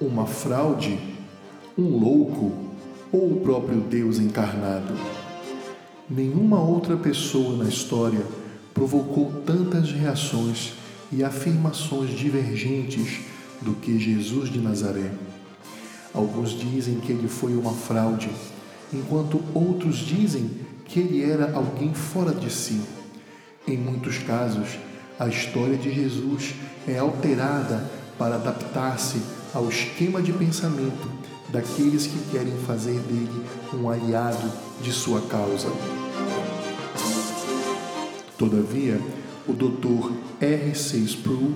Uma fraude? Um louco? Ou o próprio Deus encarnado? Nenhuma outra pessoa na história provocou tantas reações e afirmações divergentes do que Jesus de Nazaré. Alguns dizem que ele foi uma fraude, enquanto outros dizem que ele era alguém fora de si. Em muitos casos, a história de Jesus é alterada para adaptar-se ao esquema de pensamento daqueles que querem fazer dele um aliado de sua causa. Todavia, o Dr. R. C. Sproul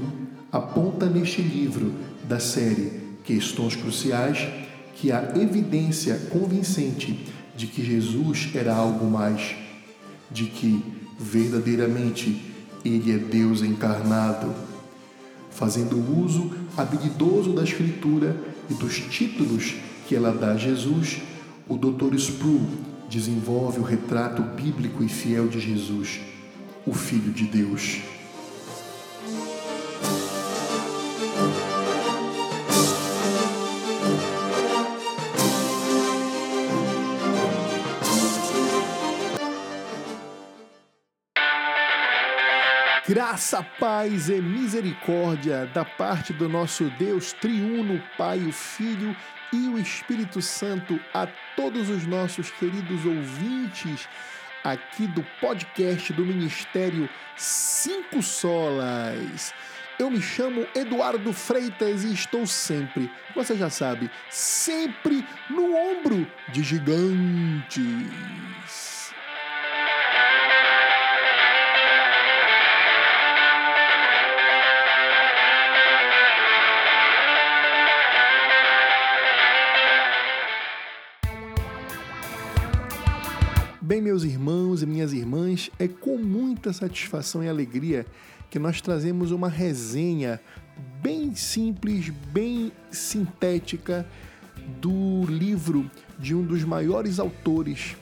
aponta neste livro da série Questões Cruciais que há evidência convincente de que Jesus era algo mais, de que verdadeiramente ele é Deus encarnado, fazendo uso habilidoso da Escritura e dos títulos que ela dá a Jesus, o Dr. Sproul desenvolve o retrato bíblico e fiel de Jesus, o Filho de Deus. Graça, paz e misericórdia da parte do nosso Deus triuno, Pai, o Filho e o Espírito Santo a todos os nossos queridos ouvintes aqui do podcast do Ministério Cinco Solas. Eu me chamo Eduardo Freitas e estou sempre, você já sabe, sempre no ombro de gigantes. Bem, meus irmãos e minhas irmãs, é com muita satisfação e alegria que nós trazemos uma resenha bem simples, bem sintética do livro de um dos maiores autores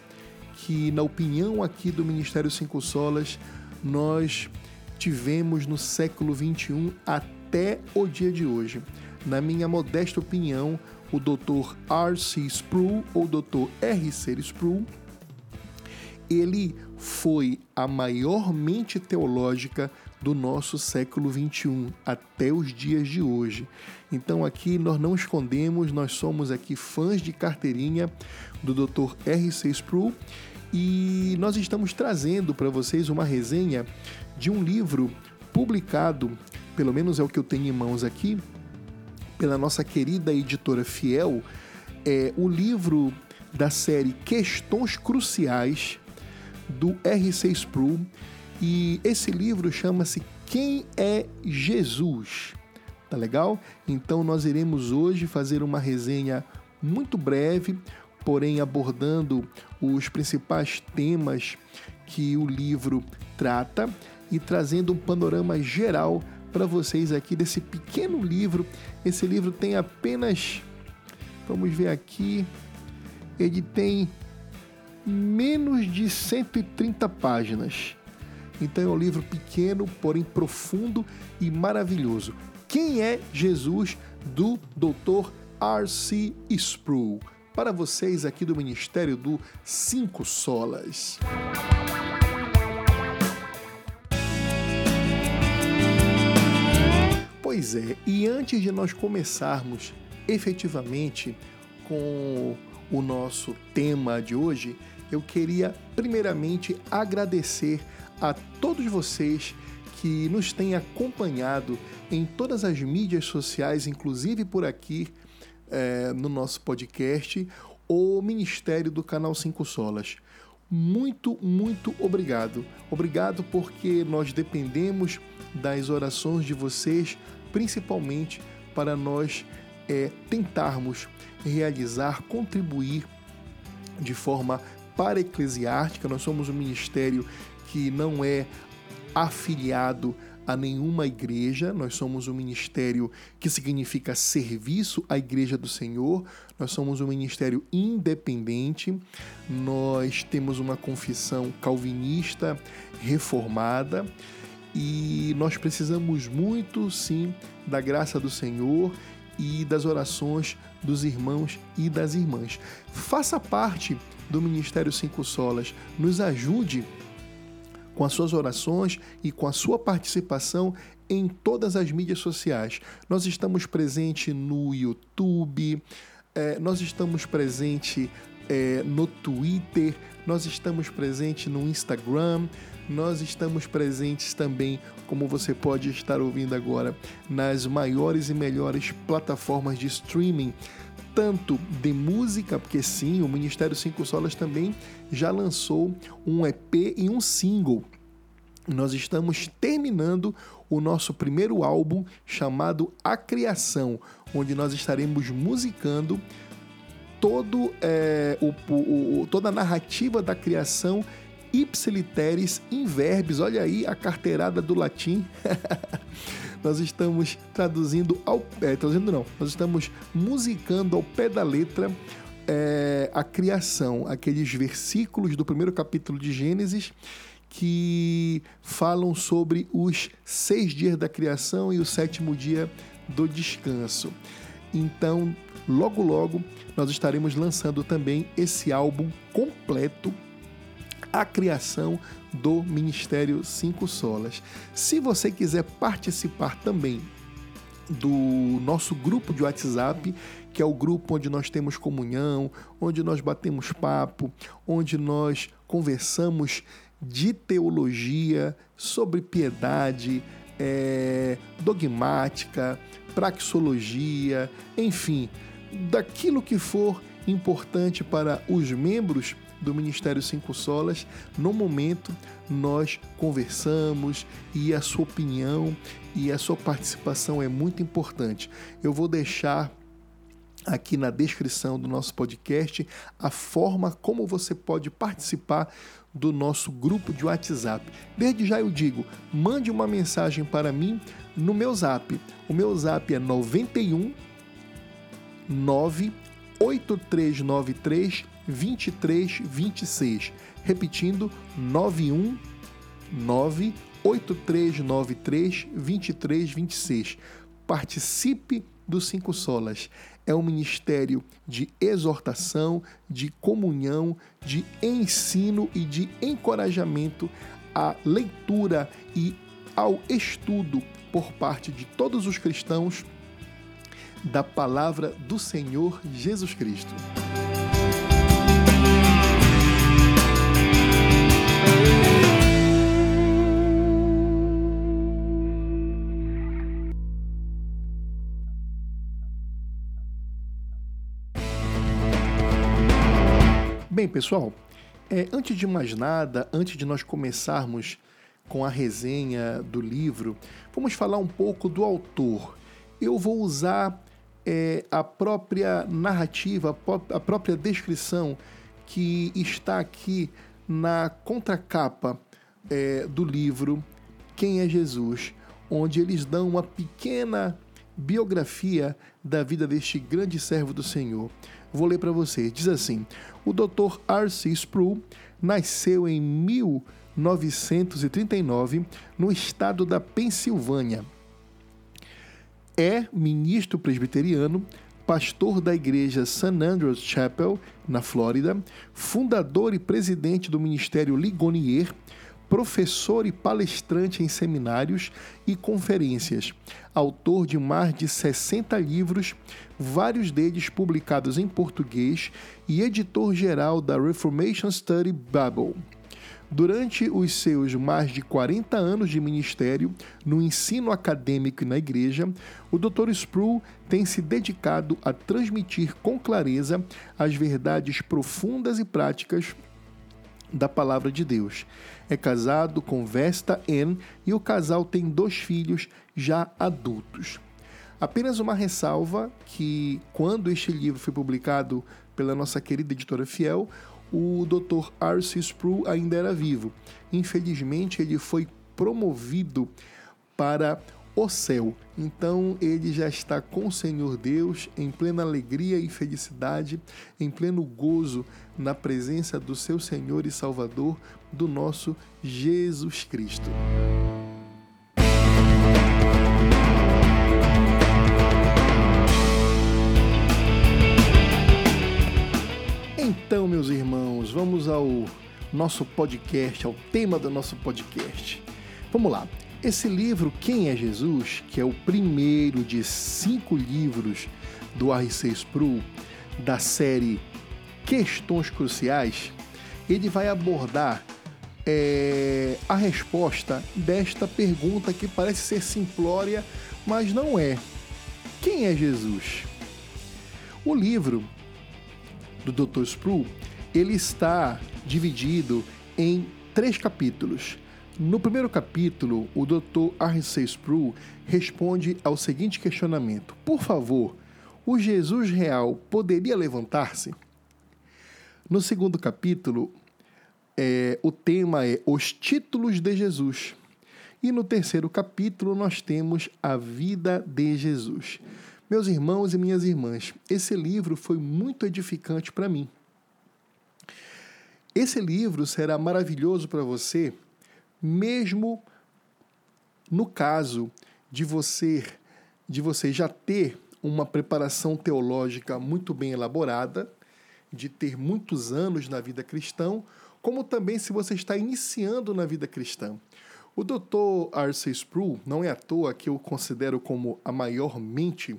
que, na opinião aqui do Ministério Cinco Solas, nós tivemos no século XXI até o dia de hoje. Na minha modesta opinião, o Dr. R.C. Sproul ou Dr. R.C. Sproul ele foi a maior mente teológica do nosso século 21 até os dias de hoje. Então aqui nós não escondemos, nós somos aqui fãs de carteirinha do Dr. R.C. Sproul e nós estamos trazendo para vocês uma resenha de um livro publicado, pelo menos é o que eu tenho em mãos aqui, pela nossa querida editora Fiel, é o livro da série Questões Cruciais do R.C. Sproul e esse livro chama-se Quem é Jesus? Tá legal? Então nós iremos hoje fazer uma resenha muito breve, porém abordando os principais temas que o livro trata e trazendo um panorama geral para vocês aqui desse pequeno livro. Esse livro tem apenas, vamos ver aqui, ele tem menos de 130 páginas. Então é um livro pequeno, porém profundo e maravilhoso. Quem é Jesus do Dr. R.C. Sproul? Para vocês aqui do Ministério do Cinco Solas. Pois é, e antes de nós começarmos efetivamente com o nosso tema de hoje, eu queria primeiramente agradecer a todos vocês que nos têm acompanhado em todas as mídias sociais, inclusive por aqui é, no nosso podcast, o Ministério do Canal Cinco Solas. Muito, muito obrigado. Obrigado porque nós dependemos das orações de vocês, principalmente para nós é, tentarmos realizar, contribuir de forma para eclesiástica. Nós somos um ministério que não é afiliado a nenhuma igreja, nós somos um ministério que significa serviço à igreja do Senhor, nós somos um ministério independente, nós temos uma confissão calvinista reformada e nós precisamos muito, sim, da graça do Senhor e das orações dos irmãos e das irmãs. Faça parte do Ministério Cinco Solas, nos ajude com as suas orações e com a sua participação em todas as mídias sociais. Nós estamos presentes no YouTube, é, nós estamos presentes é, no Twitter, nós estamos presentes no Instagram, nós estamos presentes também, como você pode estar ouvindo agora, nas maiores e melhores plataformas de streaming, tanto de música, porque sim, o Ministério Cinco Solas também já lançou um EP e um single. Nós estamos terminando o nosso primeiro álbum chamado A Criação, onde nós estaremos musicando todo, é, o, o, toda a narrativa da criação ipsiliteris in verbis. Olha aí a carteirada do latim. nós estamos traduzindo ao é, traduzindo não, nós estamos musicando ao pé da letra é, a criação, aqueles versículos do primeiro capítulo de Gênesis que falam sobre os seis dias da criação e o sétimo dia do descanso. Então, logo logo, nós estaremos lançando também esse álbum completo, A Criação do Ministério Cinco Solas. Se você quiser participar também do nosso grupo de WhatsApp, que é o grupo onde nós temos comunhão, onde nós batemos papo, onde nós conversamos de teologia, sobre piedade, é, dogmática, praxologia, enfim, daquilo que for importante para os membros do Ministério Cinco Solas, no momento nós conversamos e a sua opinião e a sua participação é muito importante. Eu vou deixar aqui na descrição do nosso podcast a forma como você pode participar do nosso grupo de WhatsApp. Desde já eu digo, mande uma mensagem para mim no meu Zap. O meu Zap é 91 98393 2326. Repetindo, 91 98393 2326. Participe dos Cinco Solas é um ministério de exortação, de comunhão, de ensino e de encorajamento à leitura e ao estudo por parte de todos os cristãos da palavra do Senhor Jesus Cristo. Bem, pessoal, é, antes de mais nada, antes de nós começarmos com a resenha do livro, vamos falar um pouco do autor. Eu vou usar é, a própria narrativa, a própria descrição que está aqui na contracapa é, do livro Quem é Jesus, onde eles dão uma pequena biografia da vida deste grande servo do Senhor. Vou ler para você. Diz assim: o Dr. R.C. Sproul nasceu em 1939 no estado da Pensilvânia. É ministro presbiteriano, pastor da igreja St. Andrews Chapel, na Flórida, fundador e presidente do Ministério Ligonier professor e palestrante em seminários e conferências, autor de mais de 60 livros, vários deles publicados em português, e editor-geral da Reformation Study Bible. Durante os seus mais de 40 anos de ministério no ensino acadêmico e na igreja, o Dr. Sproul tem se dedicado a transmitir com clareza as verdades profundas e práticas da palavra de Deus. É casado com Vesta N e o casal tem dois filhos já adultos. Apenas uma ressalva que quando este livro foi publicado pela nossa querida editora Fiel, o Dr. R.C. Sproul ainda era vivo. Infelizmente, ele foi promovido para o céu. Então ele já está com o Senhor Deus em plena alegria e felicidade, em pleno gozo na presença do seu Senhor e Salvador, do nosso Jesus Cristo. Meus irmãos, vamos ao nosso podcast, ao tema do nosso podcast. Vamos lá. Esse livro, Quem é Jesus, que é o primeiro de cinco livros do R6 Spru, da série Questões Cruciais, ele vai abordar é, a resposta desta pergunta que parece ser simplória, mas não é. Quem é Jesus? O livro do Dr. Spru, ele está dividido em três capítulos. No primeiro capítulo, o Dr. R.C. Spru responde ao seguinte questionamento: Por favor, o Jesus real poderia levantar-se? No segundo capítulo, é, o tema é os títulos de Jesus. E no terceiro capítulo, nós temos a vida de Jesus. Meus irmãos e minhas irmãs, esse livro foi muito edificante para mim. Esse livro será maravilhoso para você, mesmo no caso de você de você já ter uma preparação teológica muito bem elaborada, de ter muitos anos na vida cristã, como também se você está iniciando na vida cristã. O Dr. R.C. Sproul não é à toa que eu considero como a maior mente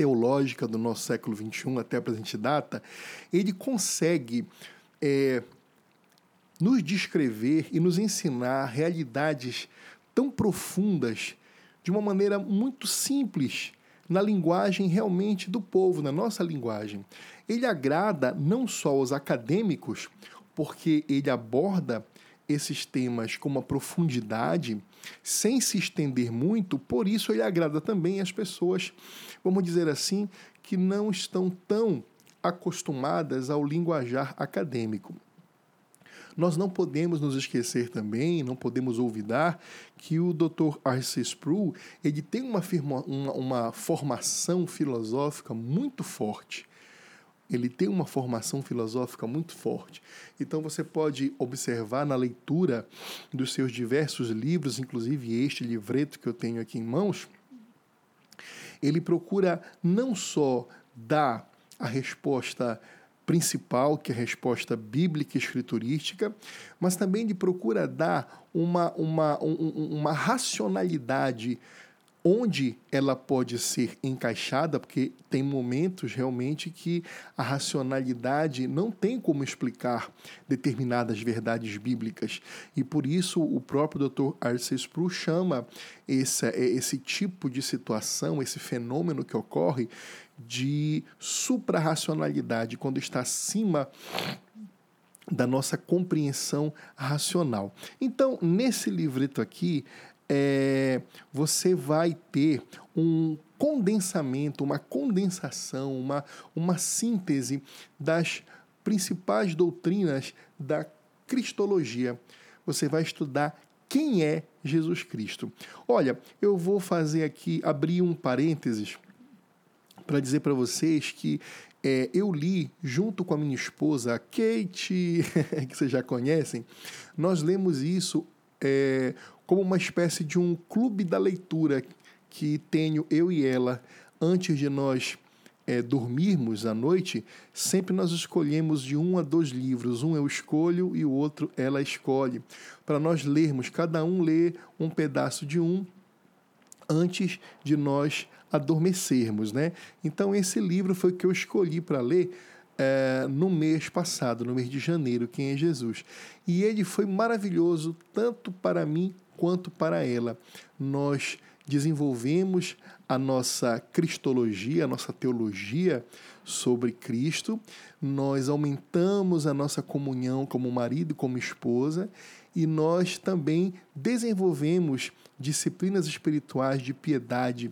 teológica do nosso século XXI até a presente data, ele consegue é, nos descrever e nos ensinar realidades tão profundas de uma maneira muito simples, na linguagem realmente do povo, na nossa linguagem. Ele agrada não só aos acadêmicos, porque ele aborda esses temas com uma profundidade, sem se estender muito, por isso ele agrada também as pessoas, vamos dizer assim, que não estão tão acostumadas ao linguajar acadêmico. Nós não podemos nos esquecer também, não podemos olvidar que o Dr. R.C. Sproul ele tem uma, firma, uma, uma formação filosófica muito forte ele tem uma formação filosófica muito forte. Então você pode observar na leitura dos seus diversos livros, inclusive este livreto que eu tenho aqui em mãos, ele procura não só dar a resposta principal, que é a resposta bíblica e escriturística, mas também ele procura dar uma, uma, um, uma racionalidade onde ela pode ser encaixada, porque tem momentos realmente que a racionalidade não tem como explicar determinadas verdades bíblicas. E por isso o próprio Dr. Arce Sproul chama esse, esse tipo de situação, esse fenômeno que ocorre, de suprarracionalidade, quando está acima da nossa compreensão racional. Então, nesse livreto aqui, é, você vai ter um condensamento, uma condensação, uma, uma síntese das principais doutrinas da cristologia. Você vai estudar quem é Jesus Cristo. Olha, eu vou fazer aqui, abrir um parênteses para dizer para vocês que é, eu li junto com a minha esposa, Kate, que vocês já conhecem, nós lemos isso é, como uma espécie de um clube da leitura que tenho eu e ela antes de nós é, dormirmos à noite, sempre nós escolhemos de um a dois livros. Um eu escolho e o outro ela escolhe. Para nós lermos, cada um lê um pedaço de um antes de nós adormecermos, né? Então esse livro foi o que eu escolhi para ler é, no mês passado, no mês de janeiro, Quem é Jesus. E ele foi maravilhoso, tanto para mim quanto para ela. Nós desenvolvemos a nossa cristologia, a nossa teologia sobre Cristo, nós aumentamos a nossa comunhão como marido e como esposa, e nós também desenvolvemos disciplinas espirituais de piedade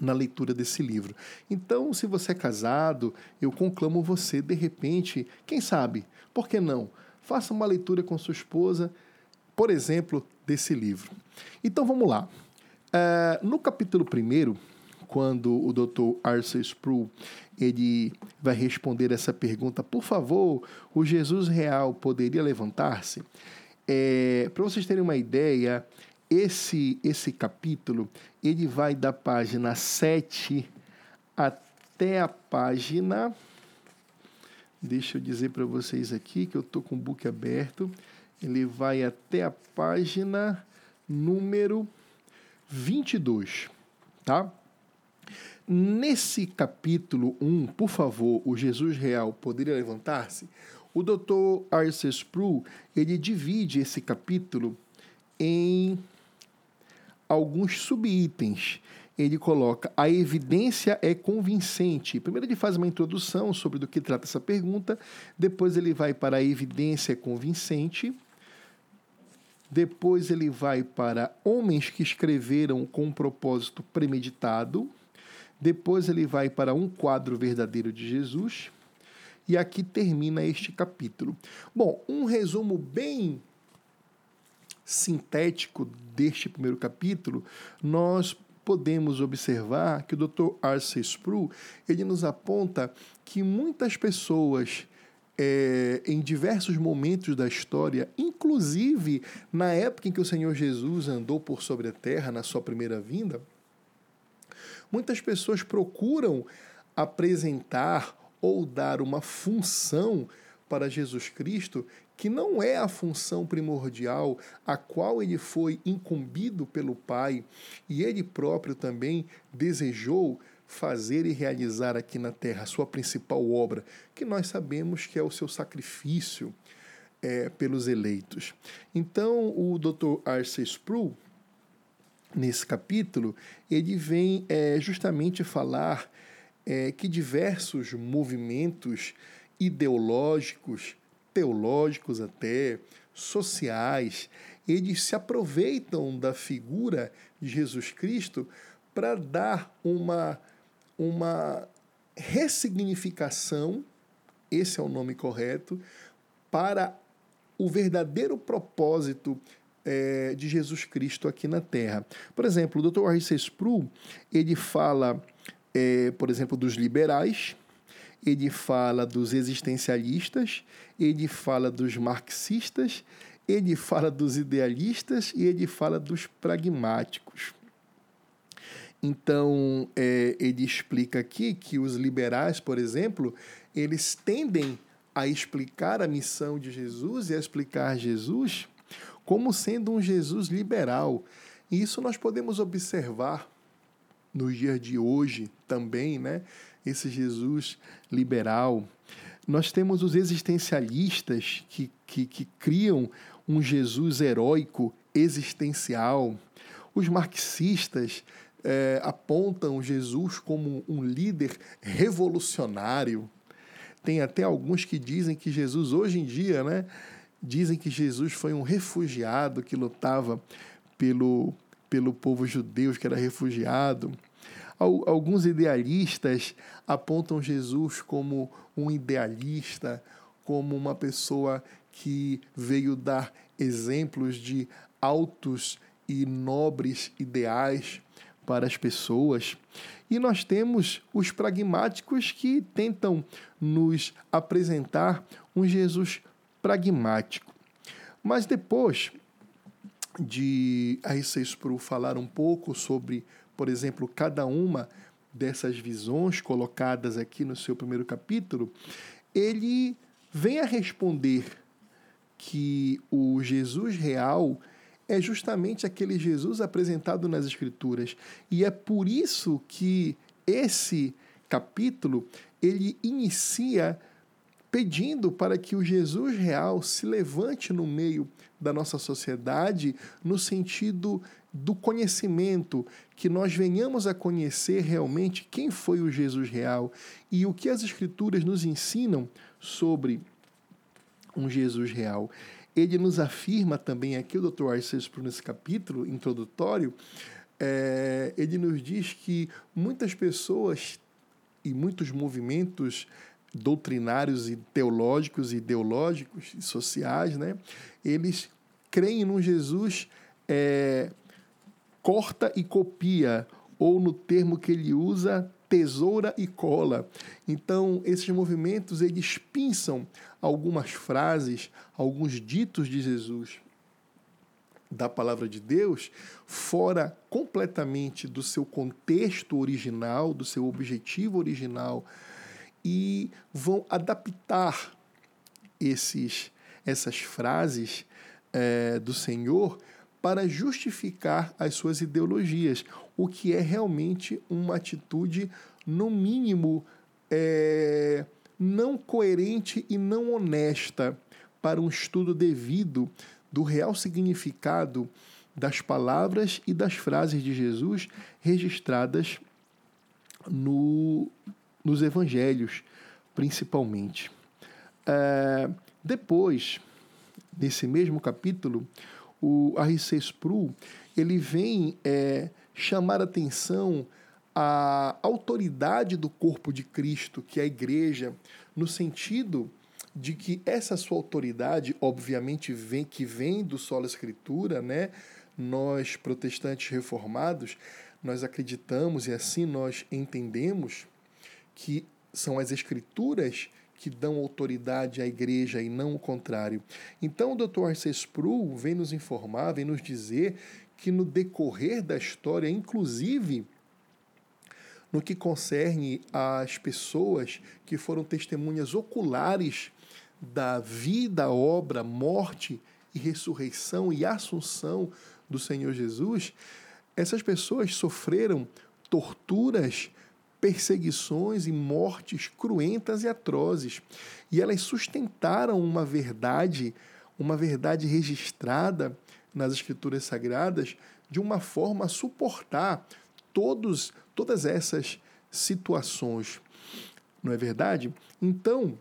na leitura desse livro. Então, se você é casado, eu conclamo você, de repente, quem sabe, por que não? Faça uma leitura com sua esposa, por exemplo, desse livro. Então, vamos lá. Uh, no capítulo 1, quando o Dr. Arthur Sproul ele vai responder essa pergunta, por favor, o Jesus real poderia levantar-se? É, Para vocês terem uma ideia, esse, esse capítulo ele vai da página 7 até a página Deixa eu dizer para vocês aqui que eu estou com o book aberto. Ele vai até a página número 22, tá? Nesse capítulo 1, por favor, o Jesus Real poderia levantar-se? O Dr. Arce Sproul, ele divide esse capítulo em alguns subitens. Ele coloca a evidência é convincente. Primeiro ele faz uma introdução sobre do que trata essa pergunta, depois ele vai para a evidência é convincente, depois ele vai para homens que escreveram com um propósito premeditado, depois ele vai para um quadro verdadeiro de Jesus, e aqui termina este capítulo. Bom, um resumo bem sintético deste primeiro capítulo, nós podemos observar que o Dr. Arce Sproul ele nos aponta que muitas pessoas é, em diversos momentos da história, inclusive na época em que o Senhor Jesus andou por sobre a terra na sua primeira vinda, muitas pessoas procuram apresentar ou dar uma função para Jesus Cristo que não é a função primordial a qual ele foi incumbido pelo Pai e ele próprio também desejou fazer e realizar aqui na terra, sua principal obra, que nós sabemos que é o seu sacrifício é, pelos eleitos. Então, o Dr. Arce Sproul, nesse capítulo, ele vem é, justamente falar é, que diversos movimentos ideológicos teológicos até, sociais, eles se aproveitam da figura de Jesus Cristo para dar uma, uma ressignificação, esse é o nome correto, para o verdadeiro propósito é, de Jesus Cristo aqui na Terra. Por exemplo, o Dr. R.C. Sproul, ele fala, é, por exemplo, dos liberais, ele fala dos existencialistas, ele fala dos marxistas, ele fala dos idealistas e ele fala dos pragmáticos. Então, é, ele explica aqui que os liberais, por exemplo, eles tendem a explicar a missão de Jesus e a explicar Jesus como sendo um Jesus liberal. E isso nós podemos observar nos dias de hoje também, né? Esse Jesus liberal. Nós temos os existencialistas que, que, que criam um Jesus heróico existencial. Os marxistas é, apontam Jesus como um líder revolucionário. Tem até alguns que dizem que Jesus, hoje em dia, né, dizem que Jesus foi um refugiado que lutava pelo, pelo povo judeu, que era refugiado. Alguns idealistas apontam Jesus como um idealista, como uma pessoa que veio dar exemplos de altos e nobres ideais para as pessoas. E nós temos os pragmáticos que tentam nos apresentar um Jesus pragmático. Mas depois de R.C. Sproul falar um pouco sobre por exemplo, cada uma dessas visões colocadas aqui no seu primeiro capítulo, ele vem a responder que o Jesus real é justamente aquele Jesus apresentado nas Escrituras. E é por isso que esse capítulo ele inicia pedindo para que o Jesus real se levante no meio da nossa sociedade no sentido do conhecimento, que nós venhamos a conhecer realmente quem foi o Jesus real e o que as Escrituras nos ensinam sobre um Jesus real. Ele nos afirma também aqui, o Dr. Arceus, nesse capítulo introdutório, é, ele nos diz que muitas pessoas e muitos movimentos doutrinários e teológicos, ideológicos e sociais, né, eles creem num Jesus é, corta e copia, ou no termo que ele usa, tesoura e cola. Então, esses movimentos eles pinçam algumas frases, alguns ditos de Jesus da palavra de Deus fora completamente do seu contexto original, do seu objetivo original e vão adaptar esses, essas frases é, do Senhor para justificar as suas ideologias, o que é realmente uma atitude, no mínimo, é, não coerente e não honesta para um estudo devido do real significado das palavras e das frases de Jesus registradas no, nos evangelhos, principalmente. É, depois, nesse mesmo capítulo, o R.C. Sproul ele vem é, chamar atenção à autoridade do corpo de Cristo, que é a igreja, no sentido de que essa sua autoridade, obviamente, vem que vem do solo escritura, né? Nós protestantes reformados, nós acreditamos e assim nós entendemos que são as escrituras que dão autoridade à igreja e não o contrário. Então o Dr. R.C. Sproul vem nos informar, vem nos dizer que no decorrer da história, inclusive no que concerne às pessoas que foram testemunhas oculares da vida, obra, morte e ressurreição e assunção do Senhor Jesus, essas pessoas sofreram torturas, perseguições e mortes cruentas e atrozes. E elas sustentaram uma verdade, uma verdade registrada nas Escrituras Sagradas, de uma forma a suportar todos, todas essas situações. Não é verdade? Então,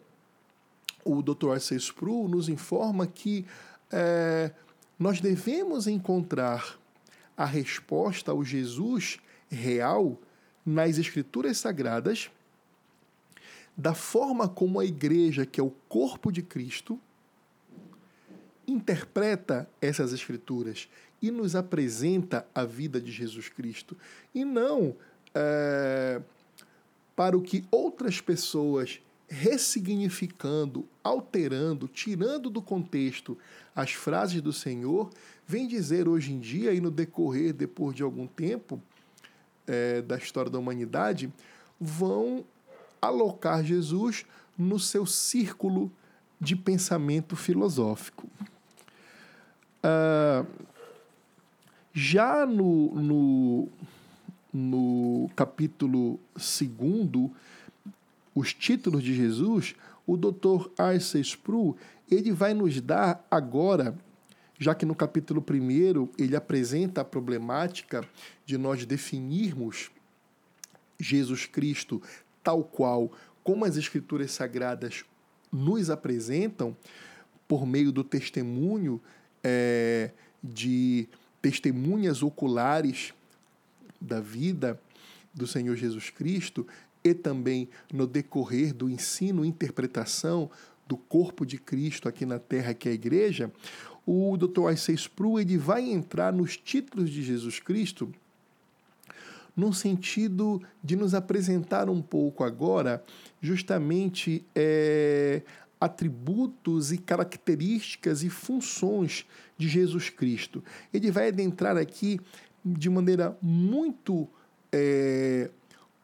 o Dr. Arcee Sproul nos informa que é, nós devemos encontrar a resposta ao Jesus real nas Escrituras Sagradas, da forma como a igreja, que é o corpo de Cristo, interpreta essas Escrituras e nos apresenta a vida de Jesus Cristo, e não é, para o que outras pessoas ressignificando, alterando, tirando do contexto as frases do Senhor, vem dizer hoje em dia e no decorrer, depois de algum tempo é, da história da humanidade, vão alocar Jesus no seu círculo de pensamento filosófico. Ah, já no, no, no capítulo 2 os títulos de Jesus, o Dr. Arce Sproul, ele vai nos dar agora, já que no capítulo 1 ele apresenta a problemática de nós definirmos Jesus Cristo tal qual como as escrituras sagradas nos apresentam, por meio do testemunho é, de testemunhas oculares da vida do Senhor Jesus Cristo, e também no decorrer do ensino e interpretação do corpo de Cristo aqui na Terra, que é a igreja, o Dr. Isaiah Sproul ele vai entrar nos títulos de Jesus Cristo no sentido de nos apresentar um pouco agora justamente é, atributos e características e funções de Jesus Cristo. Ele vai adentrar aqui de maneira muito é,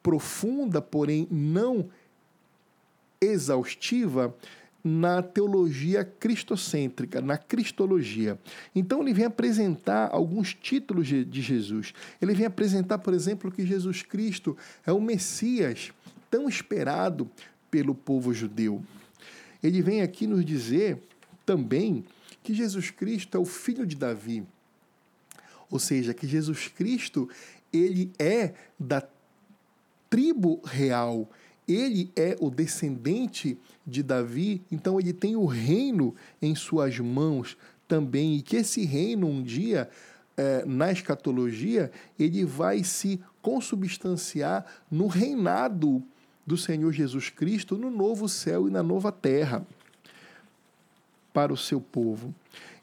profunda, porém não exaustiva, na teologia cristocêntrica, na cristologia. Então ele vem apresentar alguns títulos de Jesus. Ele vem apresentar, por exemplo, que Jesus Cristo é o Messias tão esperado pelo povo judeu. Ele vem aqui nos dizer também que Jesus Cristo é o filho de Davi. Ou seja, que Jesus Cristo ele é da tribo real. Ele é o descendente de Davi, então ele tem o reino em suas mãos também, e que esse reino um dia, é, na escatologia, ele vai se consubstanciar no reinado do Senhor Jesus Cristo no novo céu e na nova terra para o seu povo.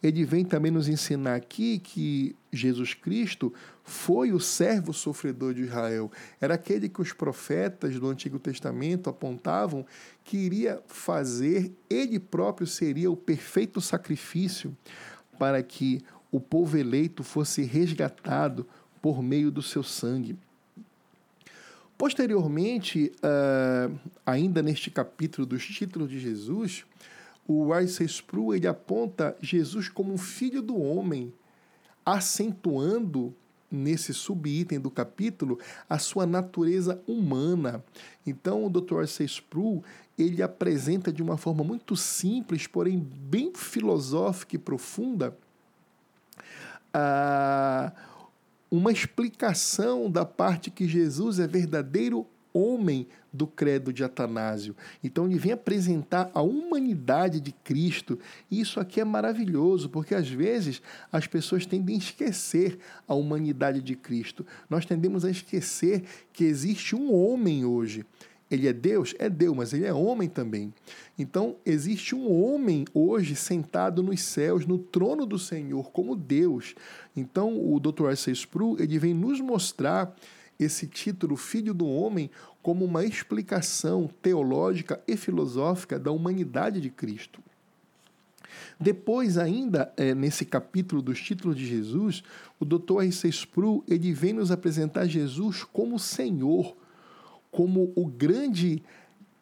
Ele vem também nos ensinar aqui que Jesus Cristo foi o servo sofredor de Israel. Era aquele que os profetas do Antigo Testamento apontavam que iria fazer, ele próprio seria o perfeito sacrifício para que o povo eleito fosse resgatado por meio do seu sangue. Posteriormente, uh, ainda neste capítulo dos títulos de Jesus, o R.C. Sproul ele aponta Jesus como um filho do homem, acentuando nesse subitem do capítulo a sua natureza humana. Então, o Dr. R.C. Sproul ele apresenta de uma forma muito simples, porém bem filosófica e profunda, uh, uma explicação da parte que Jesus é verdadeiro homem do credo de Atanásio. Então ele vem apresentar a humanidade de Cristo. E isso aqui é maravilhoso, porque às vezes as pessoas tendem a esquecer a humanidade de Cristo. Nós tendemos a esquecer que existe um homem hoje. Ele é Deus? É Deus, mas ele é homem também. Então, existe um homem hoje sentado nos céus, no trono do Senhor, como Deus. Então, o Dr. R.C. Sproul, ele vem nos mostrar esse título, Filho do Homem, como uma explicação teológica e filosófica da humanidade de Cristo. Depois, ainda é, nesse capítulo dos títulos de Jesus, o Dr. R.C. Sproul ele vem nos apresentar Jesus como Senhor, como o grande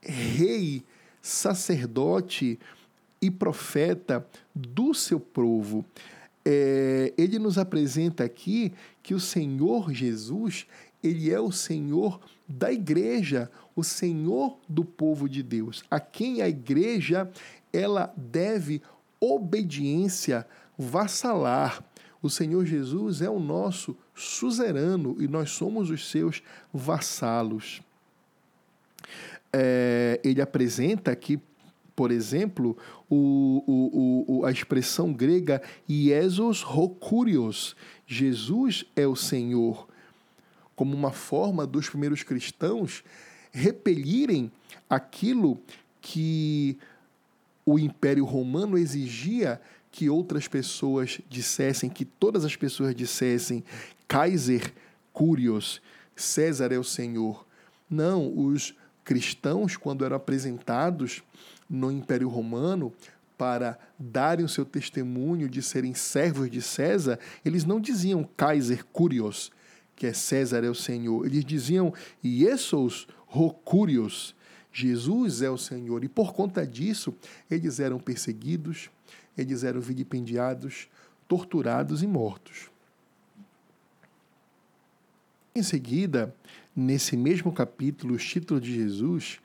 rei, sacerdote e profeta do seu povo. É, ele nos apresenta aqui que o Senhor Jesus, ele é o Senhor da igreja, o Senhor do povo de Deus, a quem a igreja ela deve obediência vassalar. O Senhor Jesus é o nosso suzerano e nós somos os seus vassalos. É, ele apresenta aqui, por exemplo, o, o, o, a expressão grega Iesos Rokurios, Jesus é o Senhor, como uma forma dos primeiros cristãos repelirem aquilo que o Império Romano exigia que outras pessoas dissessem, que todas as pessoas dissessem Kaiser Curios, César é o Senhor. Não, os cristãos, quando eram apresentados no Império Romano para darem o seu testemunho de serem servos de César, eles não diziam Kaiser Curios, que é César é o Senhor. Eles diziam Iesus Rocurios, Jesus é o Senhor. E por conta disso, eles eram perseguidos, eles eram vilipendiados, torturados e mortos. Em seguida, nesse mesmo capítulo, os títulos de Jesus,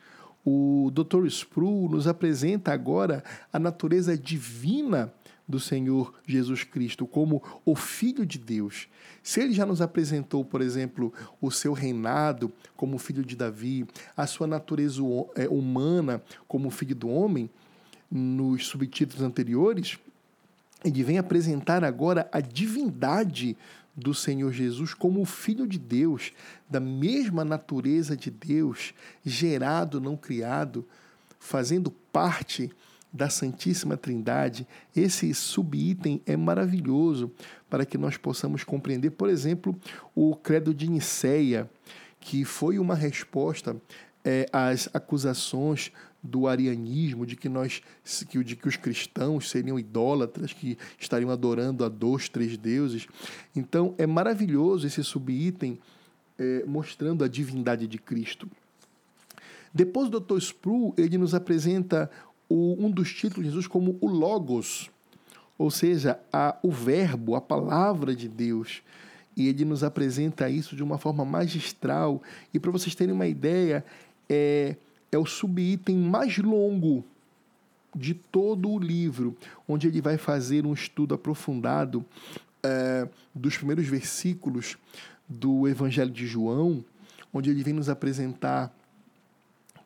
o Dr. Sproul nos apresenta agora a natureza divina do Senhor Jesus Cristo como o Filho de Deus. Se ele já nos apresentou, por exemplo, o seu reinado como filho de Davi, a sua natureza é, humana como filho do homem, nos subtítulos anteriores, ele vem apresentar agora a divindade do Senhor Jesus como o Filho de Deus, da mesma natureza de Deus, gerado, não criado, fazendo parte da Santíssima Trindade. Esse subitem é maravilhoso para que nós possamos compreender, por exemplo, o Credo de Nicéia, que foi uma resposta é, às acusações do arianismo, de que nós, de que os cristãos seriam idólatras, que estariam adorando a dois, três deuses. Então é maravilhoso esse subitem é, mostrando a divindade de Cristo. Depois o Dr. Sproul ele nos apresenta o, um dos títulos de Jesus como o Logos, ou seja, a, o Verbo, a palavra de Deus. E ele nos apresenta isso de uma forma magistral. E para vocês terem uma ideia, é, é o subitem mais longo de todo o livro, onde ele vai fazer um estudo aprofundado é, dos primeiros versículos do Evangelho de João, onde ele vem nos apresentar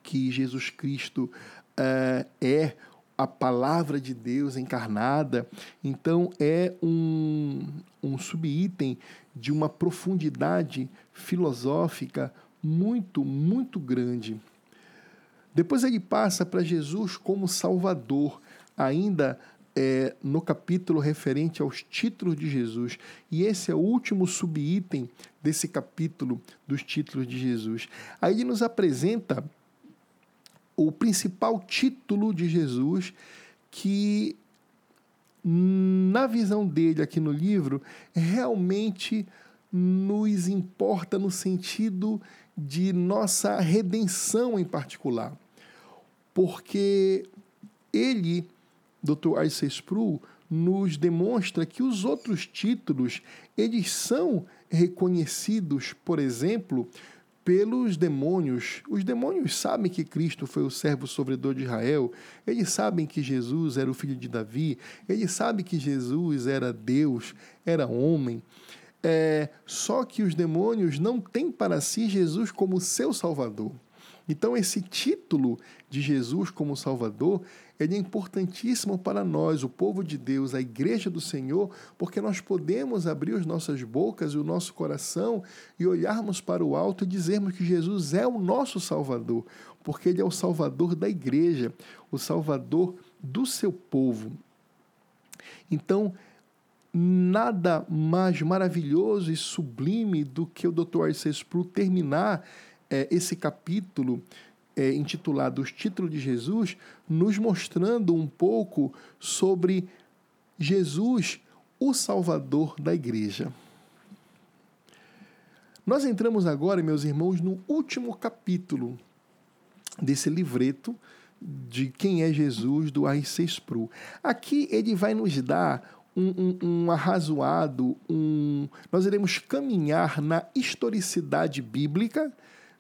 que Jesus Cristo é, é a palavra de Deus encarnada. Então, é um, um subitem de uma profundidade filosófica muito, muito grande. Depois ele passa para Jesus como Salvador, ainda é, no capítulo referente aos títulos de Jesus. E esse é o último subitem desse capítulo dos títulos de Jesus. Aí ele nos apresenta o principal título de Jesus que na visão dele aqui no livro realmente nos importa no sentido de nossa redenção em particular. Porque ele, Dr. Isaac Sproul, nos demonstra que os outros títulos, eles são reconhecidos, por exemplo, pelos demônios. Os demônios sabem que Cristo foi o servo sofredor de Israel, eles sabem que Jesus era o filho de Davi, eles sabem que Jesus era Deus, era homem. É, só que os demônios não têm para si Jesus como seu Salvador. Então, esse título de Jesus como Salvador ele é importantíssimo para nós, o povo de Deus, a igreja do Senhor, porque nós podemos abrir as nossas bocas e o nosso coração e olharmos para o alto e dizermos que Jesus é o nosso Salvador, porque Ele é o Salvador da igreja, o Salvador do seu povo. Então, nada mais maravilhoso e sublime do que o Dr. Arcee Sproul terminar é, esse capítulo é, intitulado Os Títulos de Jesus, nos mostrando um pouco sobre Jesus, o Salvador da Igreja. Nós entramos agora, meus irmãos, no último capítulo desse livreto de Quem é Jesus, do R.C. Sproul. Aqui ele vai nos dar um, um, um arrazoado, um, nós iremos caminhar na historicidade bíblica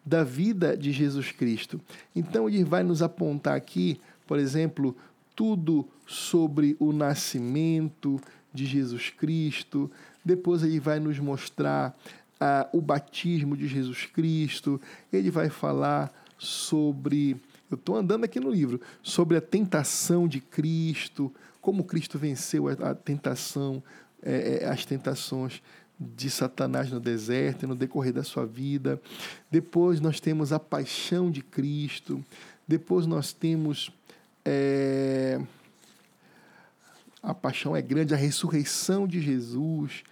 da vida de Jesus Cristo. Então, ele vai nos apontar aqui, por exemplo, tudo sobre o nascimento de Jesus Cristo. Depois, ele vai nos mostrar ah, o batismo de Jesus Cristo. Ele vai falar sobre. Eu estou andando aqui no livro, sobre a tentação de Cristo, como Cristo venceu a, tentação, é, as tentações de Satanás no deserto e no decorrer da sua vida. Depois nós temos a paixão de Cristo. Depois nós temos. É, a paixão é grande, a ressurreição de Jesus.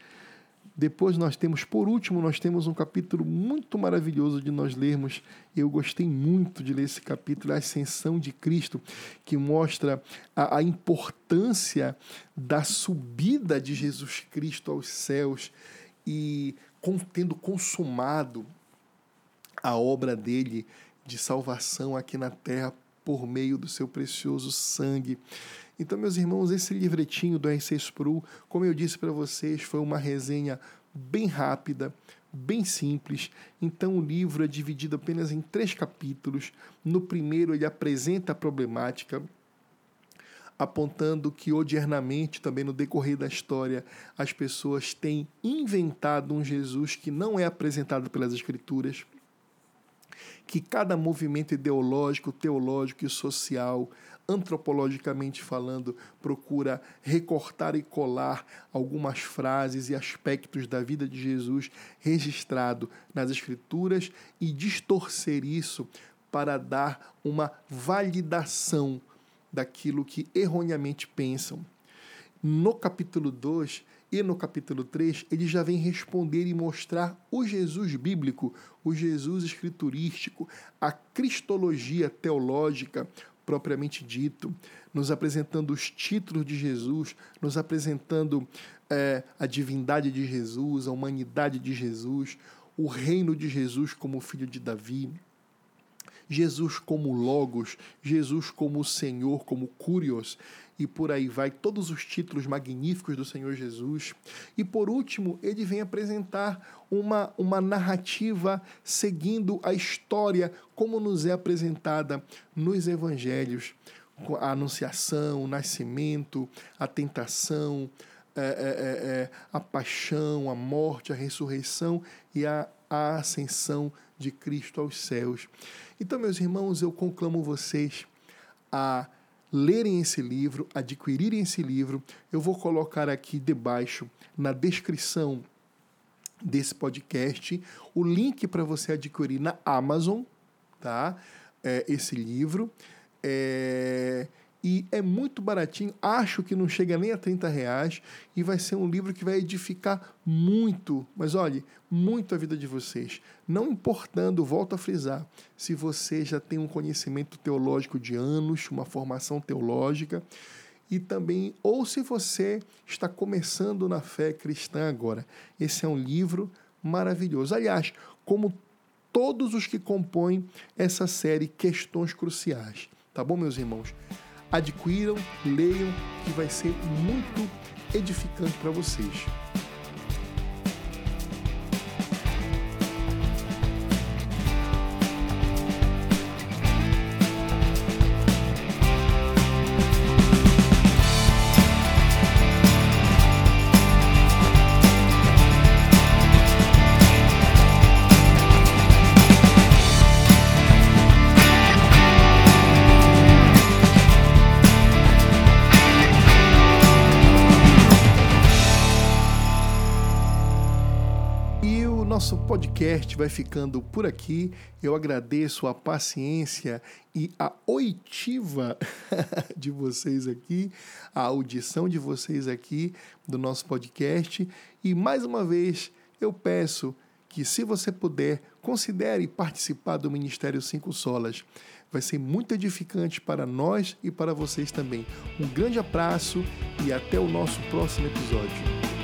Depois nós temos, por último, nós temos um capítulo muito maravilhoso de nós lermos. Eu gostei muito de ler esse capítulo, a Ascensão de Cristo, que mostra a, a importância da subida de Jesus Cristo aos céus e tendo consumado a obra dele de salvação aqui na terra por meio do seu precioso sangue. Então, meus irmãos, esse livretinho do R6 Pro, como eu disse para vocês, foi uma resenha bem rápida, bem simples. Então, o livro é dividido apenas em três capítulos. No primeiro, ele apresenta a problemática, apontando que odiernamente, também no decorrer da história, as pessoas têm inventado um Jesus que não é apresentado pelas Escrituras, que cada movimento ideológico, teológico e social, antropologicamente falando, procura recortar e colar algumas frases e aspectos da vida de Jesus registrado nas Escrituras e distorcer isso para dar uma validação daquilo que erroneamente pensam. No capítulo 2 e no capítulo 3, ele já vem responder e mostrar o Jesus bíblico, o Jesus escriturístico, a cristologia teológica propriamente dito, nos apresentando os títulos de Jesus, nos apresentando é, a divindade de Jesus, a humanidade de Jesus, o reino de Jesus como filho de Davi, Jesus como Logos, Jesus como Senhor, como Curios, e por aí vai, todos os títulos magníficos do Senhor Jesus. E por último, ele vem apresentar uma, uma narrativa seguindo a história como nos é apresentada nos evangelhos. A anunciação, o nascimento, a tentação, é, é, é, é a paixão, a morte, a ressurreição e a, a ascensão de Cristo aos céus. Então, meus irmãos, eu conclamo vocês a lerem esse livro, adquirirem esse livro. Eu vou colocar aqui debaixo, na descrição desse podcast, o link para você adquirir na Amazon, tá? É, esse livro. É, e é muito baratinho, acho que não chega nem a 30 reais e vai ser um livro que vai edificar muito, mas olhe, muito a vida de vocês. Não importando, volto a frisar, se você já tem um conhecimento teológico de anos, uma formação teológica, e também, ou se você está começando na fé cristã agora. Esse é um livro maravilhoso. Aliás, como todos os que compõem essa série Questões Cruciais. Tá bom, meus irmãos? Adquiram, leiam, que vai ser muito edificante para vocês. Nosso podcast vai ficando por aqui. Eu agradeço a paciência e a oitiva de vocês aqui, a audição de vocês aqui do nosso podcast. E mais uma vez eu peço que, se você puder, considere participar do Ministério Cinco Solas. Vai ser muito edificante para nós e para vocês também. Um grande abraço e até o nosso próximo episódio.